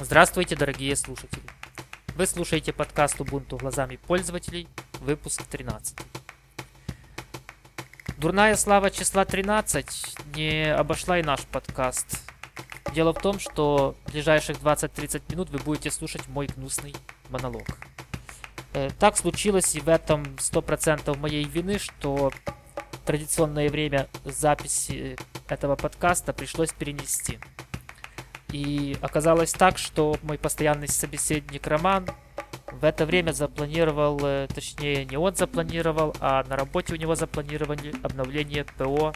Здравствуйте, дорогие слушатели! Вы слушаете подкаст Ubuntu глазами пользователей, выпуск 13. Дурная слава числа 13 не обошла и наш подкаст. Дело в том, что в ближайших 20-30 минут вы будете слушать мой гнусный монолог. Э, так случилось и в этом 100% моей вины, что традиционное время записи этого подкаста пришлось перенести. И оказалось так, что мой постоянный собеседник Роман в это время запланировал, э, точнее не он запланировал, а на работе у него запланировали обновление ПО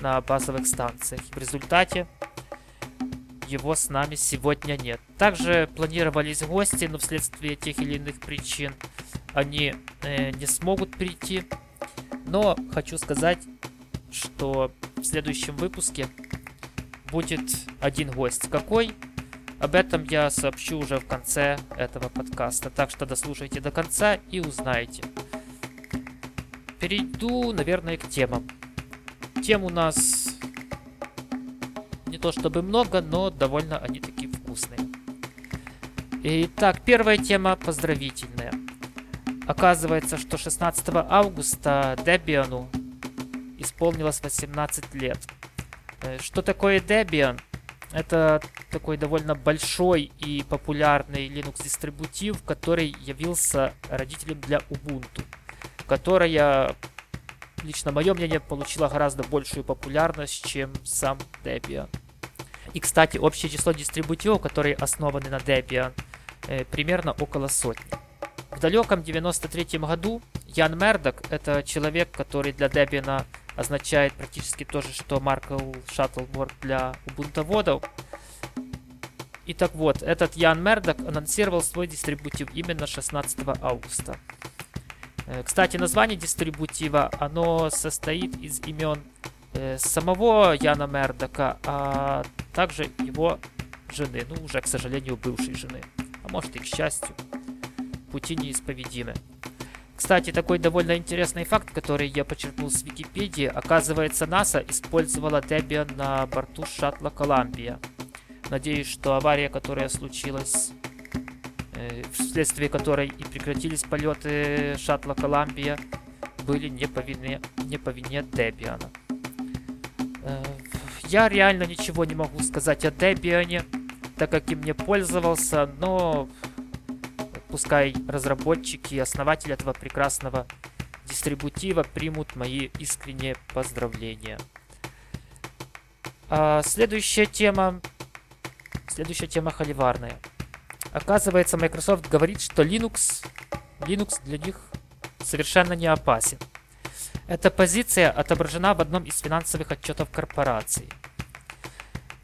на базовых станциях. В результате его с нами сегодня нет. Также планировались гости, но вследствие тех или иных причин они э, не смогут прийти. Но хочу сказать, что в следующем выпуске будет один гость. Какой? Об этом я сообщу уже в конце этого подкаста. Так что дослушайте до конца и узнаете. Перейду, наверное, к темам. Тем у нас не то чтобы много, но довольно они такие вкусные. Итак, первая тема поздравительная. Оказывается, что 16 августа Дебиану исполнилось 18 лет. Э, что такое Debian? Это такой довольно большой и популярный Linux дистрибутив, который явился родителем для Ubuntu, которая, лично мое мнение, получила гораздо большую популярность, чем сам Debian. И, кстати, общее число дистрибутивов, которые основаны на Debian, э, примерно около сотни. В далеком 93 году Ян Мердок, это человек, который для Debian означает практически то же, что Markle Shuttleboard для убунтоводов. И так вот, этот Ян Мердок анонсировал свой дистрибутив именно 16 августа. Э, кстати, название дистрибутива, оно состоит из имен э, самого Яна Мердока, а также его жены, ну уже, к сожалению, бывшей жены. А может и к счастью. Пути неисповедимы. Кстати, такой довольно интересный факт, который я почерпнул с Википедии. Оказывается, НАСА использовала Debian на борту шаттла Колумбия. Надеюсь, что авария, которая случилась, э, вследствие которой и прекратились полеты шаттла Колумбия, были не по вине, не по вине Debian. Э, я реально ничего не могу сказать о Debian, так как им не пользовался, но Пускай разработчики и основатели этого прекрасного дистрибутива примут мои искренние поздравления. А следующая тема... Следующая тема холиварная. Оказывается, Microsoft говорит, что Linux, Linux для них совершенно не опасен. Эта позиция отображена в одном из финансовых отчетов корпорации.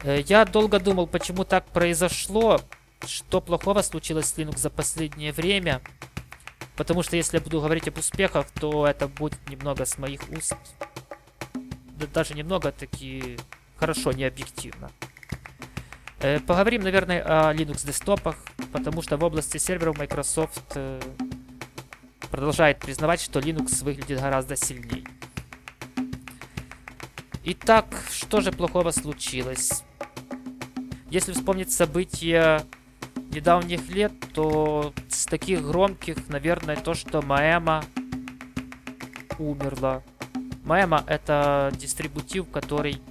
Э, я долго думал, почему так произошло, что плохого случилось с Linux за последнее время. Потому что если я буду говорить об успехах, то это будет немного с моих уст. Да даже немного таки хорошо, не объективно. Э, поговорим, наверное, о Linux десктопах, потому что в области серверов Microsoft э, продолжает признавать, что Linux выглядит гораздо сильнее. Итак, что же плохого случилось? Если вспомнить события недавних лет, то с таких громких, наверное, то, что Маэма умерла. Маэма это дистрибутив, который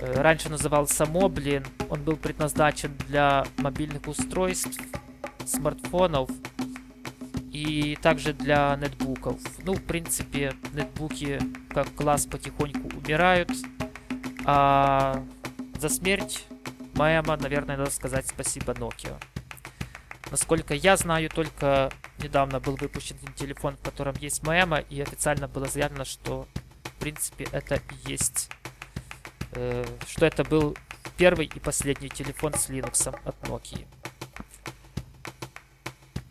э, раньше назывался Moblin. Он был предназначен для мобильных устройств, смартфонов и также для нетбуков. Ну, в принципе, нетбуки как класс потихоньку умирают, а за смерть Маэма, наверное, надо сказать спасибо Nokia. Насколько я знаю, только недавно был выпущен телефон, в котором есть Маэма, и официально было заявлено, что в принципе это и есть, э, что это был первый и последний телефон с Linux от Nokia.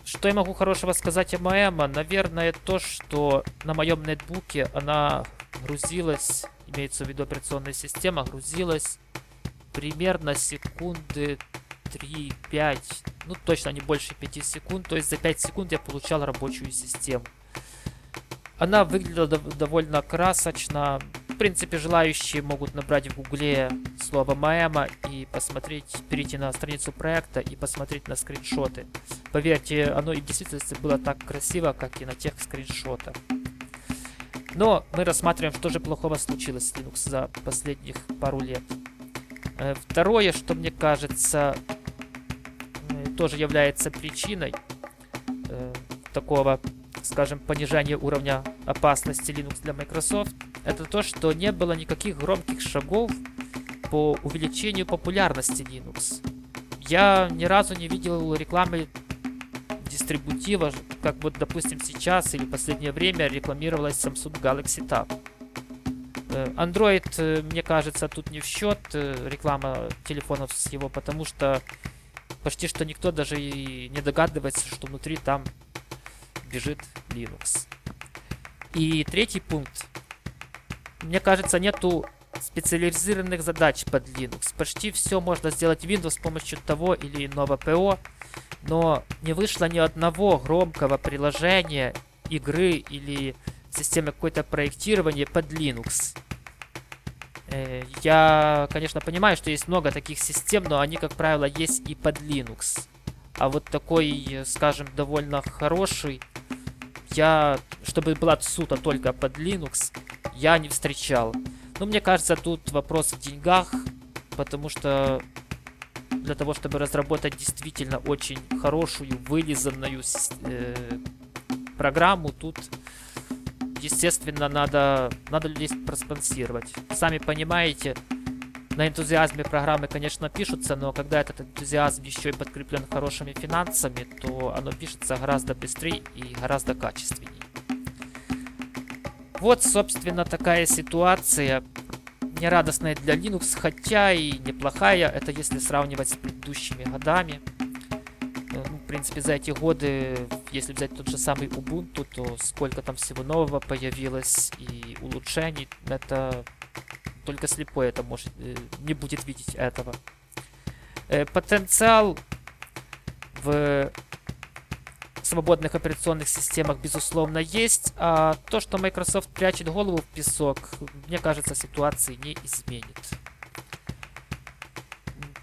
Что я могу хорошего сказать о Маэма? Наверное, то, что на моем нетбуке она грузилась, имеется в виду операционная система, грузилась примерно секунды 3-5, ну точно не больше 5 секунд, то есть за 5 секунд я получал рабочую систему. Она выглядела дов довольно красочно, в принципе, желающие могут набрать в гугле слово Маэма и посмотреть, перейти на страницу проекта и посмотреть на скриншоты. Поверьте, оно и в действительности было так красиво, как и на тех скриншотах. Но мы рассматриваем, что же плохого случилось с Linux за последних пару лет. Э, второе, что мне кажется, тоже является причиной э, такого, скажем, понижения уровня опасности Linux для Microsoft, это то, что не было никаких громких шагов по увеличению популярности Linux. Я ни разу не видел рекламы дистрибутива, как вот, допустим, сейчас или в последнее время рекламировалась Samsung Galaxy Tab. Э, Android, э, мне кажется, тут не в счет э, реклама телефонов с его, потому что почти что никто даже и не догадывается, что внутри там бежит Linux. И третий пункт мне кажется, нету специализированных задач под Linux. Почти все можно сделать в Windows с помощью того или иного ПО, но не вышло ни одного громкого приложения, игры или системы какое-то проектирования под Linux. Э, я, конечно, понимаю, что есть много таких систем, но они, как правило, есть и под Linux. А вот такой, скажем, довольно хороший, я, чтобы была сута только под Linux, я не встречал. Но мне кажется, тут вопрос в деньгах, потому что для того, чтобы разработать действительно очень хорошую, вылизанную э, программу, тут, естественно, надо, надо людей проспонсировать. Сами понимаете, на энтузиазме программы, конечно, пишутся, но когда этот энтузиазм еще и подкреплен хорошими финансами, то оно пишется гораздо быстрее и гораздо качественнее. Вот, собственно, такая ситуация. Нерадостная для Linux, хотя и неплохая. Это если сравнивать с предыдущими годами. Э, ну, в принципе, за эти годы, если взять тот же самый Ubuntu, то сколько там всего нового появилось и улучшений. Это только слепой это может э, не будет видеть этого. Э, потенциал в свободных операционных системах, безусловно, есть. А то, что Microsoft прячет голову в песок, мне кажется, ситуации не изменит.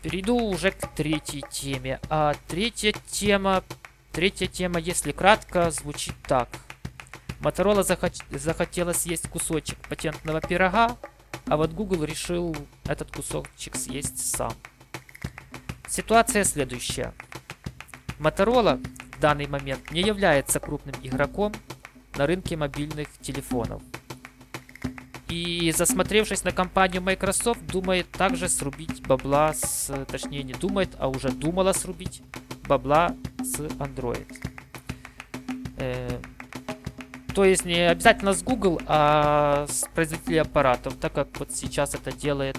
Перейду уже к третьей теме. А третья тема, третья тема, если кратко, звучит так. Motorola захот... захотела съесть кусочек патентного пирога, а вот Google решил этот кусочек съесть сам. Ситуация следующая. Motorola в данный момент не является крупным игроком на рынке мобильных телефонов. И засмотревшись на компанию Microsoft, думает также срубить бабла с... Точнее, не думает, а уже думала срубить бабла с Android. Э, то есть не обязательно с Google, а с производителей аппаратов, так как вот сейчас это делает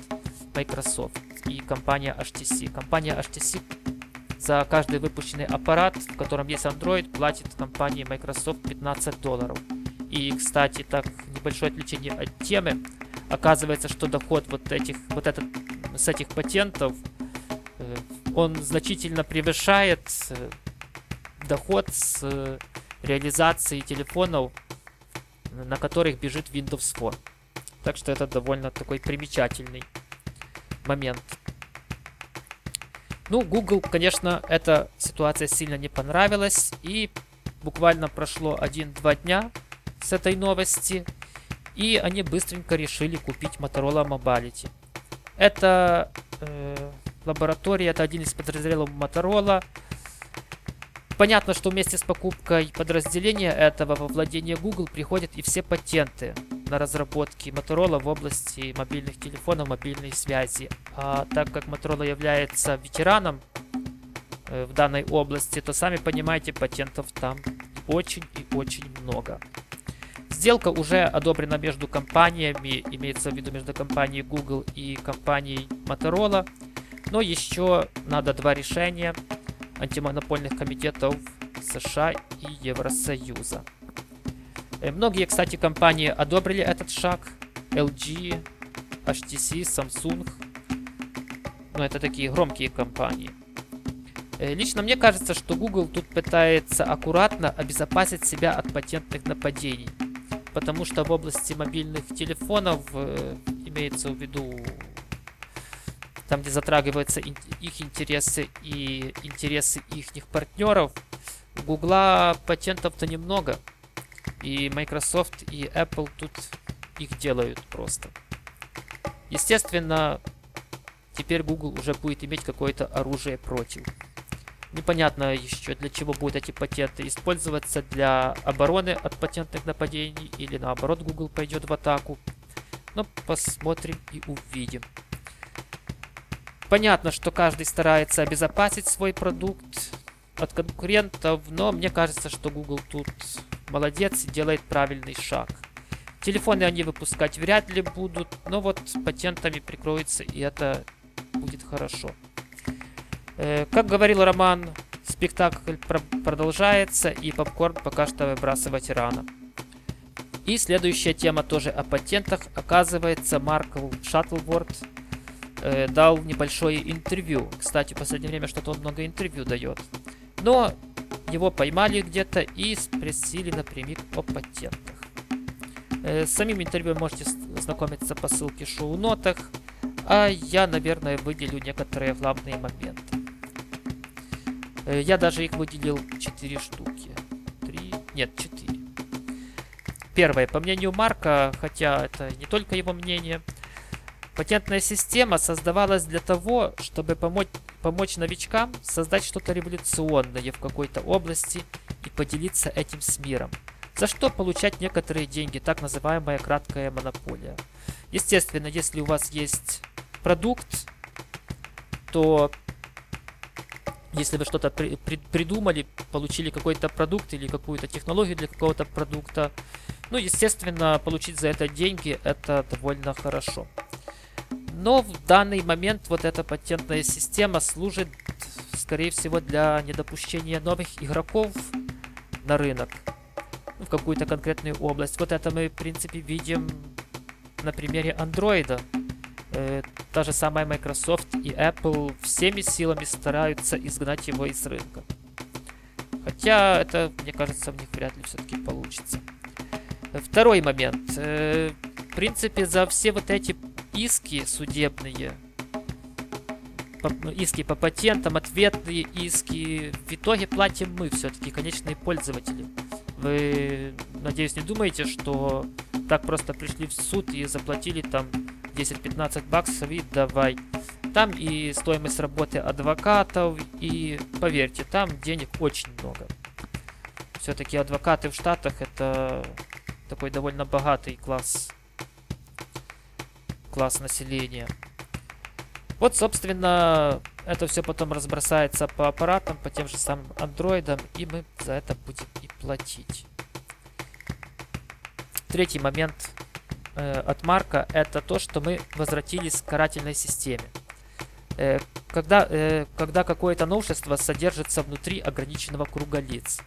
Microsoft и компания HTC. Компания HTC за каждый выпущенный аппарат, в котором есть Android, платит компании Microsoft 15 долларов. И, кстати, так небольшое отвлечение от темы. Оказывается, что доход вот этих, вот этот, с этих патентов, он значительно превышает э, доход с э, реализации телефонов, на которых бежит Windows Phone. Так что это довольно такой примечательный момент. Ну, Google, конечно, эта ситуация сильно не понравилась. И буквально прошло 1-2 дня с этой новости. И они быстренько решили купить Motorola Mobility. Это э, лаборатория, это один из подразделов Motorola. Понятно, что вместе с покупкой подразделения этого во владение Google приходят и все патенты на разработки Motorola в области мобильных телефонов, мобильной связи. А так как Motorola является ветераном э, в данной области, то сами понимаете, патентов там очень и очень много. Сделка уже одобрена между компаниями, имеется в виду между компанией Google и компанией Motorola. Но еще надо два решения антимонопольных комитетов США и Евросоюза. Э, многие, кстати, компании одобрили этот шаг. LG, HTC, Samsung. Но это такие громкие компании. Э, лично мне кажется, что Google тут пытается аккуратно обезопасить себя от патентных нападений. потому что в области мобильных телефонов э, имеется в виду там, где затрагиваются их интересы и интересы их партнеров, у Гугла патентов-то немного. И Microsoft, и Apple тут их делают просто. Естественно, теперь Google уже будет иметь какое-то оружие против. Непонятно еще, для чего будут эти патенты использоваться, для обороны от патентных нападений или наоборот Google пойдет в атаку. Но посмотрим и увидим. Понятно, что каждый старается обезопасить свой продукт от конкурентов, но мне кажется, что Google тут молодец и делает правильный шаг. Телефоны они выпускать вряд ли будут, но вот патентами прикроется, и это будет хорошо. Э, как говорил Роман, спектакль про продолжается, и попкорн пока что выбрасывать рано. И следующая тема тоже о патентах. Оказывается, Маркл Шаттлворд э, дал небольшое интервью. Кстати, в последнее время что-то он много интервью дает. Но его поймали где-то и спросили напрямик о патентах. Э, с самим интервью можете знакомиться по ссылке в шоу-нотах, а я, наверное, выделю некоторые главные моменты. Э, я даже их выделил 4 штуки. 3... Нет, 4. Первое. По мнению Марка, хотя это не только его мнение, патентная система создавалась для того, чтобы помочь, помочь новичкам создать что-то революционное в какой-то области и поделиться этим с миром. За что получать некоторые деньги, так называемая краткая монополия. Естественно, если у вас есть продукт, то если вы что-то при, при, придумали, получили какой-то продукт или какую-то технологию для какого-то продукта, ну, естественно, получить за это деньги, это довольно хорошо. Но в данный момент вот эта патентная система служит, скорее всего, для недопущения новых игроков на рынок, ну, в какую-то конкретную область. Вот это мы, в принципе, видим на примере андроида. Э, та же самая Microsoft и Apple всеми силами стараются изгнать его из рынка. Хотя это, мне кажется, в них вряд ли все-таки получится. Второй момент. Э, в принципе, за все вот эти иски судебные, иски по патентам, ответные иски, в итоге платим мы все-таки, конечные пользователи. Вы, надеюсь, не думаете, что так просто пришли в суд и заплатили там 10-15 баксов и давай. Там и стоимость работы адвокатов, и поверьте, там денег очень много. Все-таки адвокаты в Штатах это такой довольно богатый класс класс населения. Вот, собственно, это все потом разбросается по аппаратам, по тем же самым андроидам, и мы за это будем и платить. Третий момент э, от Марка это то, что мы возвратились к карательной системе. Э, когда, э, когда какое-то новшество содержится внутри ограниченного круга лиц.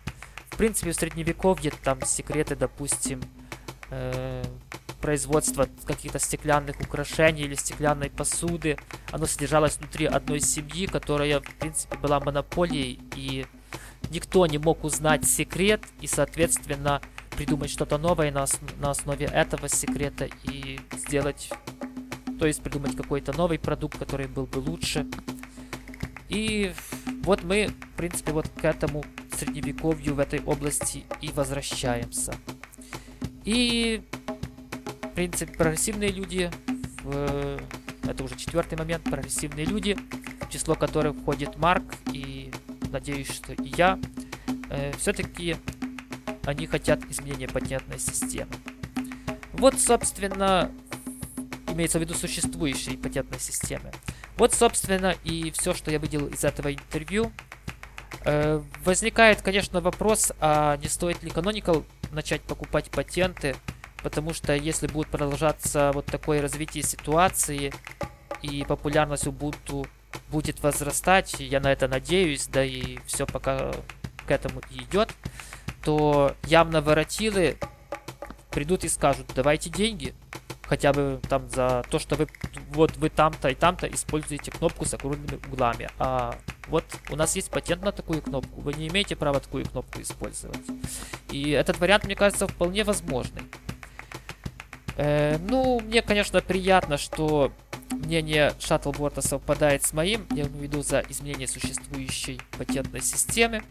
В принципе, в средневековье там секреты, допустим, э, производства каких-то стеклянных украшений или стеклянной посуды. Оно содержалось внутри одной семьи, которая, в принципе, была монополией, и никто не мог узнать секрет, и, соответственно, придумать что-то новое на, ос на основе этого секрета и сделать, то есть придумать какой-то новый продукт, который был бы лучше. И вот мы, в принципе, вот к этому средневековью в этой области и возвращаемся. И принципе, прогрессивные люди, в, это уже четвертый момент, прогрессивные люди, в число которых входит Марк и, надеюсь, что и я, э, все-таки они хотят изменения патентной системы. Вот, собственно, имеется в виду существующей патентной системы. Вот, собственно, и все, что я видел из этого интервью. Э, возникает, конечно, вопрос, а не стоит ли Canonical начать покупать патенты Потому что если будет продолжаться вот такое развитие ситуации и популярность Ubuntu будет возрастать, я на это надеюсь, да и все пока к этому идет, то явно воротилы придут и скажут, давайте деньги, хотя бы там за то, что вы вот вы там-то и там-то используете кнопку с округлыми углами, а вот у нас есть патент на такую кнопку, вы не имеете права такую кнопку использовать. И этот вариант, мне кажется, вполне возможный. Э, ну, мне, конечно, приятно, что мнение Шаттлбота совпадает с моим, я имею в виду за изменение существующей патентной системы.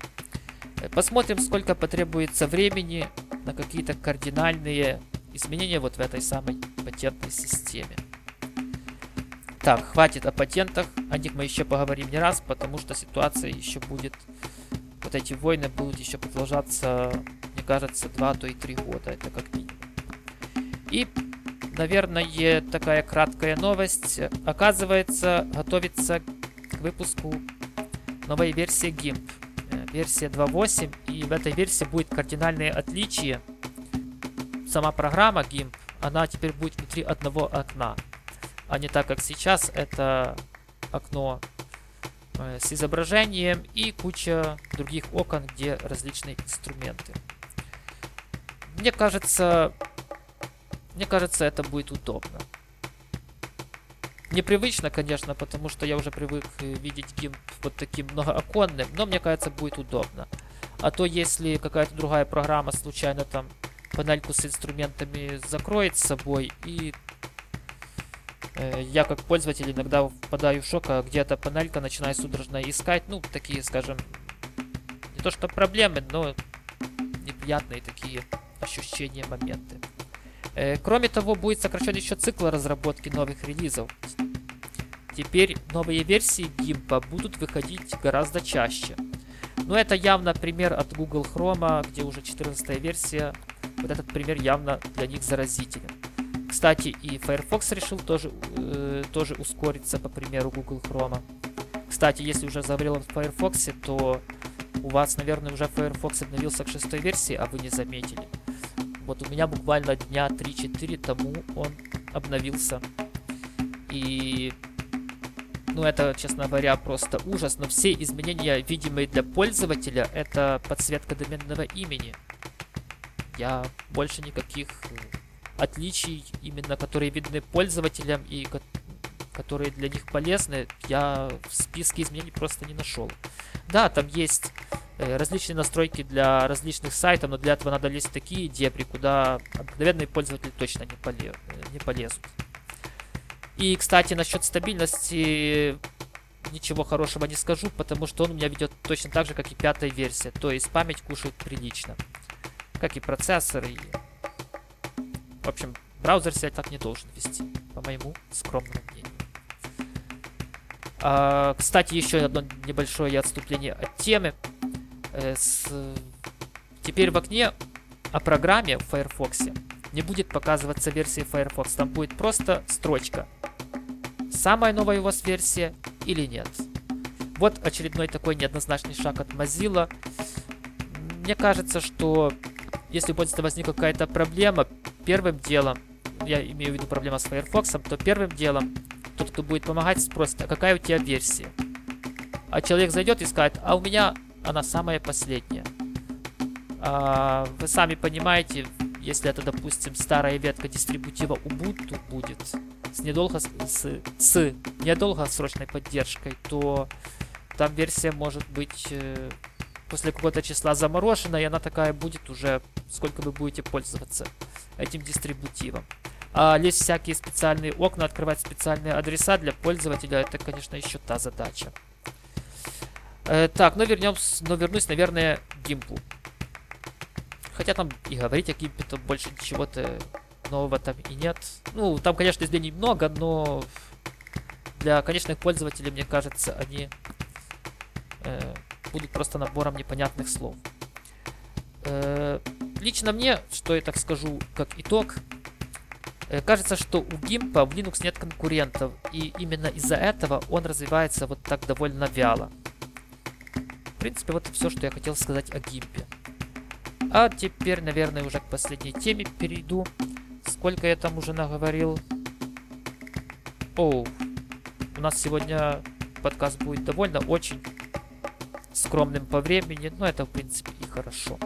Э, посмотрим, сколько потребуется времени на какие-то кардинальные изменения вот в этой самой патентной системе. Так, хватит о патентах, о них мы еще поговорим не раз, потому что ситуация еще будет, вот эти войны будут еще продолжаться, мне кажется, 2, то и 3 года, это как минимум. И, наверное, такая краткая новость. Оказывается, готовится к выпуску новой версии GIMP. Э, версия 2.8. И в этой версии будет кардинальное отличие. Сама программа GIMP, она теперь будет внутри одного окна. А не так, как сейчас. Это окно э, с изображением и куча других окон, где различные инструменты. Мне кажется, мне кажется, это будет удобно. Непривычно, конечно, потому что я уже привык э, видеть гимп вот таким многооконным, но мне кажется, будет удобно. А то, если какая-то другая программа случайно там панельку с инструментами закроет с собой, и э, я как пользователь иногда впадаю в шок, а где-то панелька начинаю судорожно искать, ну, такие, скажем, не то что проблемы, но неприятные такие ощущения, моменты. Э, кроме того, будет сокращен еще цикл разработки новых релизов. Теперь новые версии GIMP будут выходить гораздо чаще. Но это явно пример от Google Chrome, где уже 14 версия. Вот этот пример явно для них заразителен. Кстати, и Firefox решил тоже, э, тоже ускориться по примеру Google Chrome. Кстати, если уже заговорил в Firefox, то у вас, наверное, уже Firefox обновился к шестой версии, а вы не заметили. Вот у меня буквально дня 3-4 тому он обновился. И... Ну, это, честно говоря, просто ужас. Но все изменения, видимые для пользователя, это подсветка доменного имени. Я больше никаких отличий, именно которые видны пользователям и которые для них полезны, я в списке изменений просто не нашел. Да, там есть Э, различные настройки для различных сайтов, но для этого надо лезть в такие дебри, куда обыкновенные пользователи точно не, поле, э, не полезут. И, кстати, насчет стабильности ничего хорошего не скажу, потому что он у меня ведет точно так же, как и пятая версия. То есть память кушает прилично. Как и процессор. И... В общем, браузер себя так не должен вести, по моему скромному мнению. А, кстати, еще одно небольшое отступление от темы. Э, с... Теперь в окне о программе в Firefox не будет показываться версия Firefox. Там будет просто строчка. Самая новая у вас версия или нет. Вот очередной такой неоднозначный шаг от Mozilla. Мне кажется, что если будет возникла какая-то проблема, первым делом, я имею в виду проблема с Firefox, то первым делом тот, кто будет помогать, спросит, а какая у тебя версия? А человек зайдет и скажет, а у меня она самая последняя. А, вы сами понимаете, если это, допустим, старая ветка дистрибутива Ubuntu будет с, недолго, с, с недолгосрочной поддержкой, то там версия может быть э, после какого-то числа заморожена, и она такая будет уже, сколько вы будете пользоваться этим дистрибутивом. А лезть всякие специальные окна, открывать специальные адреса для пользователя, это, конечно, еще та задача. Э, так, ну вернемся, но вернусь, наверное, к гимплу. Хотя там и говорить о гимпе то больше чего-то нового там и нет. Ну, там, конечно, изменений много, но для конечных пользователей, мне кажется, они э, будут просто набором непонятных слов. Э, лично мне, что я так скажу, как итог, э, кажется, что у гимпа в Linux нет конкурентов, и именно из-за этого он развивается вот так довольно вяло. В принципе, вот все, что я хотел сказать о гимпе. А теперь, наверное, уже к последней теме перейду. Сколько я там уже наговорил? О, у нас сегодня подкаст будет довольно очень скромным по времени, но это, в принципе, и хорошо.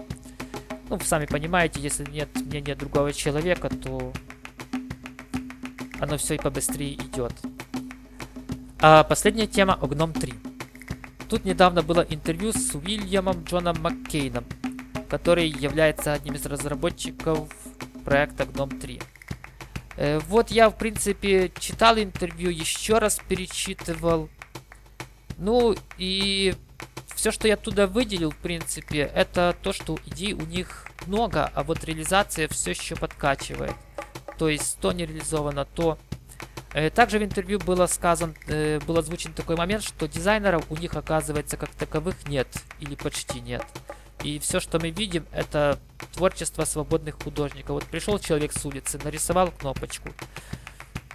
Ну, вы сами понимаете, если нет мнения другого человека, то оно все и побыстрее идет. А последняя тема о Гном 3. Тут недавно было интервью с Уильямом Джоном Маккейном, который является одним из разработчиков проекта GNOME 3. Э, вот я, в принципе, читал интервью, еще раз перечитывал. Ну, и все, что я туда выделил, в принципе, это то, что идей у них много, а вот реализация все еще подкачивает. То есть, то не реализовано, то... Э, также в интервью было сказано, э, был озвучен такой момент, что дизайнеров у них, оказывается, как таковых нет, или почти нет. И все, что мы видим, это творчество свободных художников. Вот пришел человек с улицы, нарисовал кнопочку,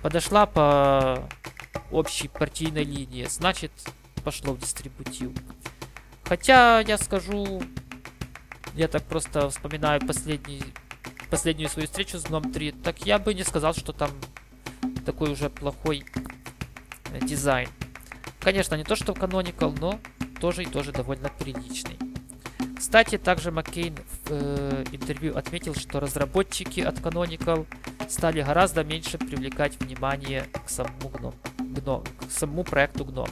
подошла по общей партийной линии, значит, пошло в дистрибутив. Хотя, я скажу, я так просто вспоминаю последний, последнюю свою встречу с Гном 3, так я бы не сказал, что там такой уже плохой э, дизайн. Конечно, не то, что в Canonical, но тоже и тоже довольно приличный. Кстати, также Маккейн в э, интервью отметил, что разработчики от Canonical стали гораздо меньше привлекать внимание к самому, гном, гном, к самому проекту GNOME.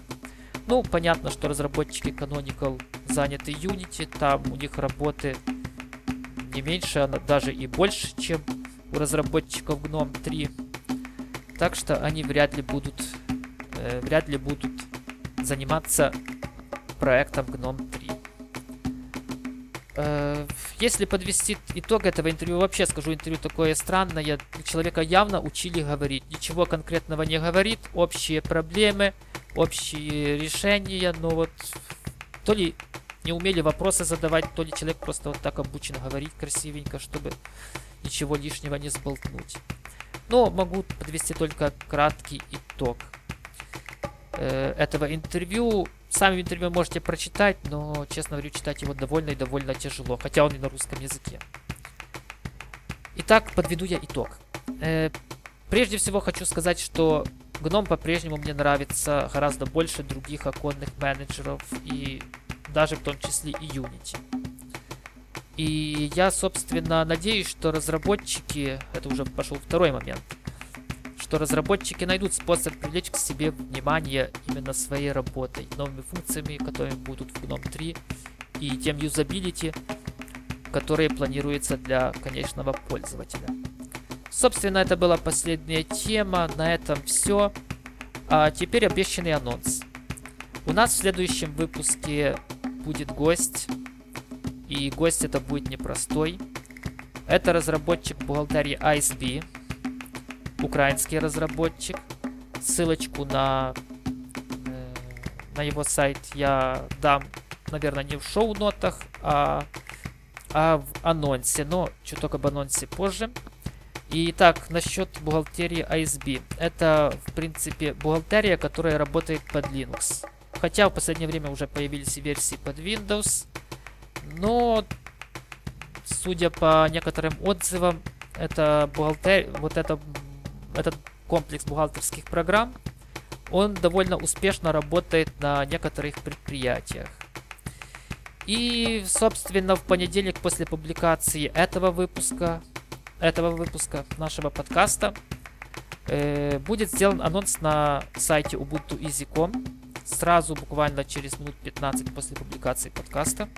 Ну, понятно, что разработчики Canonical заняты Unity, там у них работы не меньше, а даже и больше, чем у разработчиков GNOME 3. Так что они вряд ли будут, э, вряд ли будут заниматься проектом GNOME 3. Э, если подвести итог этого интервью, вообще скажу, интервью такое странное. Человека явно учили говорить. Ничего конкретного не говорит. Общие проблемы, общие решения, но вот то ли не умели вопросы задавать, то ли человек просто вот так обучен говорить красивенько, чтобы ничего лишнего не сболтнуть. Но могу подвести только краткий итог э, этого интервью. Сами интервью можете прочитать, но, честно говорю, читать его довольно и довольно тяжело, хотя он и на русском языке. Итак, подведу я итог. Э, прежде всего хочу сказать, что Гном по-прежнему мне нравится гораздо больше других оконных менеджеров и даже в том числе и Unity. И я, собственно, надеюсь, что разработчики, это уже пошел второй момент, что разработчики найдут способ привлечь к себе внимание именно своей работой, новыми функциями, которые будут в GNOME 3, и тем юзабилити, которые планируются для конечного пользователя. Собственно, это была последняя тема. На этом все. А теперь обещанный анонс. У нас в следующем выпуске будет гость. И гость это будет непростой. Это разработчик бухгалтерии ISB. Украинский разработчик. Ссылочку на, э, на его сайт я дам, наверное, не в шоу-нотах, а, а в анонсе. Но чуток об анонсе позже. Итак, насчет бухгалтерии ISB. Это, в принципе, бухгалтерия, которая работает под Linux. Хотя в последнее время уже появились версии под Windows. Но, судя по некоторым отзывам, это бухгалтер... вот это... этот комплекс бухгалтерских программ, он довольно успешно работает на некоторых предприятиях. И, собственно, в понедельник после публикации этого выпуска этого выпуска нашего подкаста э, будет сделан анонс на сайте ubuntu.easy.com сразу буквально через минут 15 после публикации подкаста.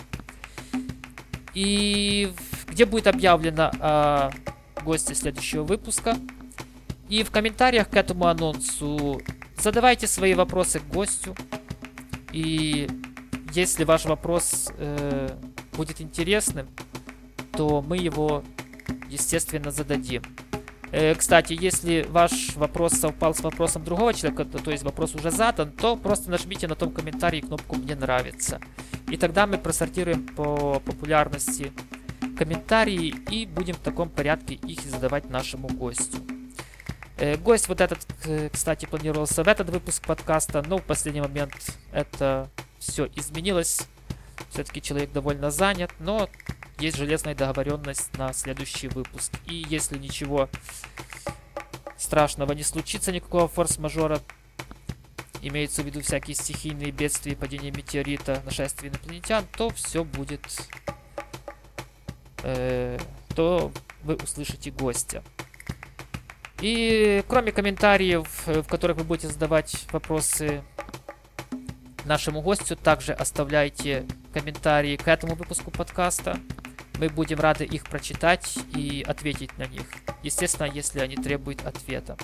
И где будет объявлено о госте следующего выпуска. И в комментариях к этому анонсу задавайте свои вопросы к гостю. И если ваш вопрос э, будет интересным, то мы его естественно, зададим. Э, кстати, если ваш вопрос совпал с вопросом другого человека, то, то есть вопрос уже задан, то просто нажмите на том комментарии кнопку «Мне нравится». И тогда мы просортируем по популярности комментарии и будем в таком порядке их задавать нашему гостю. Э, гость вот этот, кстати, планировался в этот выпуск подкаста, но в последний момент это все изменилось. Все-таки человек довольно занят, но есть железная договоренность на следующий выпуск. И если ничего страшного не случится, никакого форс-мажора, имеется в виду всякие стихийные бедствия, падение метеорита, нашествие инопланетян, то все будет... Э, то вы услышите гостя. И кроме комментариев, в которых вы будете задавать вопросы нашему гостю, также оставляйте комментарии к этому выпуску подкаста Мы будем рады их прочитать и ответить на них. Естественно, если они требуют ответа.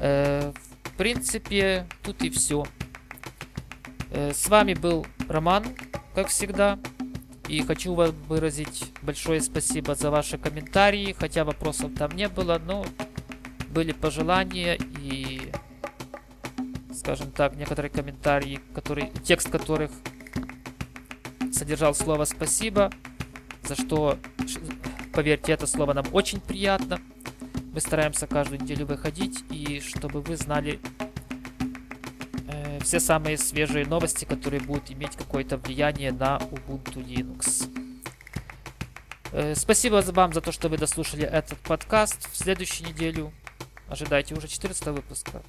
Э, в принципе, тут и все. Э, с вами был Роман, как всегда. И хочу вам выразить большое спасибо за ваши комментарии, хотя вопросов там не было, но были пожелания и, скажем так, некоторые комментарии, которые, текст которых содержал слово «спасибо», за что, поверьте, это слово нам очень приятно. Мы стараемся каждую неделю выходить, и чтобы вы знали э, все самые свежие новости, которые будут иметь какое-то влияние на Ubuntu Linux. Э, спасибо вам за то, что вы дослушали этот подкаст. В следующую неделю ожидайте уже 14 выпуска.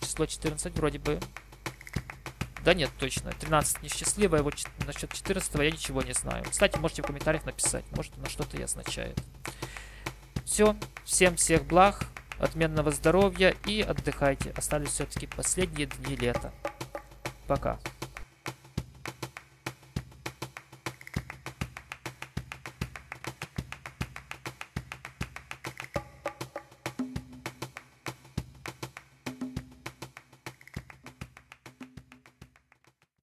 Число 14 вроде бы да нет, точно. 13 несчастливая, вот насчет 14 я ничего не знаю. Кстати, можете в комментариях написать, может на что-то и означает. Все, всем всех благ, отменного здоровья и отдыхайте. Остались все-таки последние дни лета. Пока.